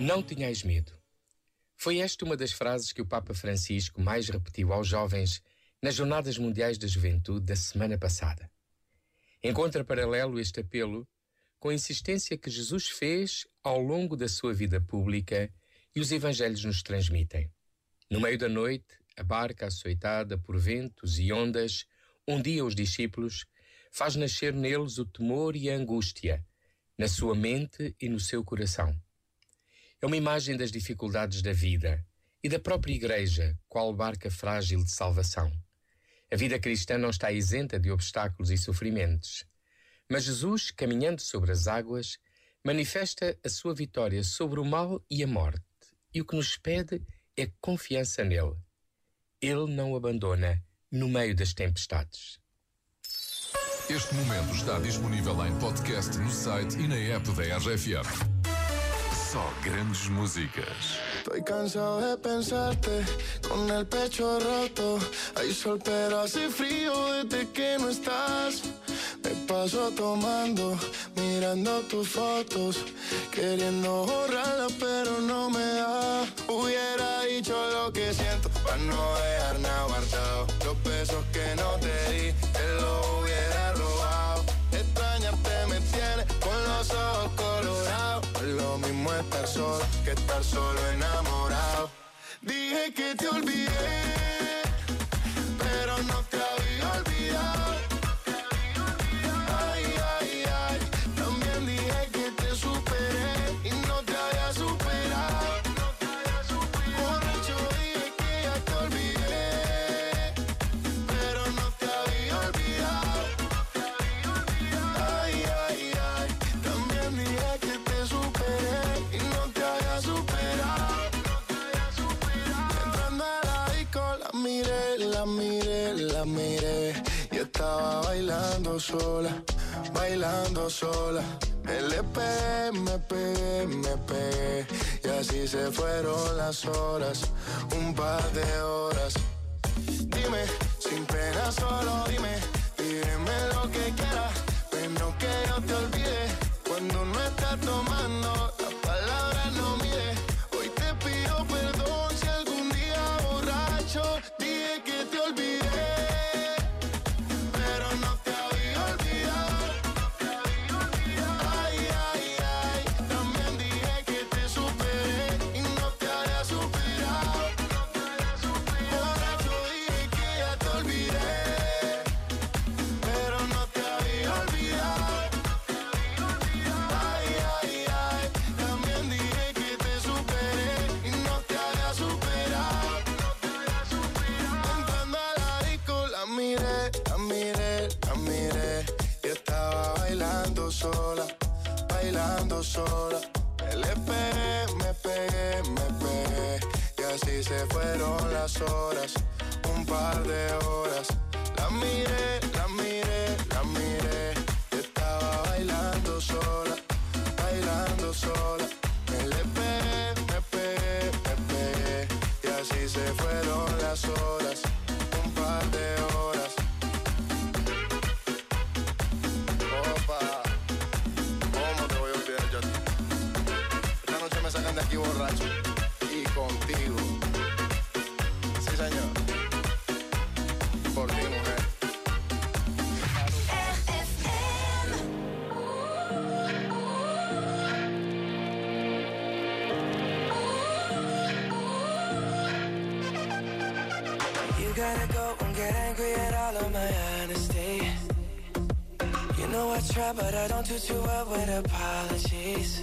Não tenhais medo. Foi esta uma das frases que o Papa Francisco mais repetiu aos jovens nas Jornadas Mundiais da Juventude da semana passada. Encontra paralelo este apelo com a insistência que Jesus fez ao longo da sua vida pública e os evangelhos nos transmitem. No meio da noite, a barca açoitada por ventos e ondas, um dia os discípulos, faz nascer neles o temor e a angústia, na sua mente e no seu coração. É uma imagem das dificuldades da vida e da própria Igreja, qual barca frágil de salvação. A vida cristã não está isenta de obstáculos e sofrimentos. Mas Jesus, caminhando sobre as águas, manifesta a sua vitória sobre o mal e a morte. E o que nos pede é confiança nele. Ele não abandona no meio das tempestades. Este momento está disponível em podcast no site e na app da RFM. Só grandes músicas. Estoy cansado de pensarte con el pecho roto. Hay sol, pero hace frío desde que no estás. Me paso tomando, mirando tus fotos, queriendo borrarlas, pero no me da. Hubiera dicho lo que siento para no dejar nada guardado. Los besos que no te di, te lo hubiera estar solo que estar solo enamorado. Dije que te olvidé, la miré. Y estaba bailando sola, bailando sola. Le pegué, me pegué, me pegué. Y así se fueron las horas, un par de horas. Dime, sin pena, solo dime. Dime lo que quieras, bailando sola. Pegué, me pegué, me pegué. Y así se fueron las horas, un par de horas. De aquí borracho y contigo. Sí, señor. Por ti, mujer. You gotta go and get angry at all of my honesty. You know I try, but I don't do too well with apologies.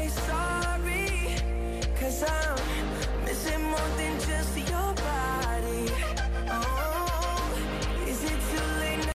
say sorry, cause I'm missing more than just your body.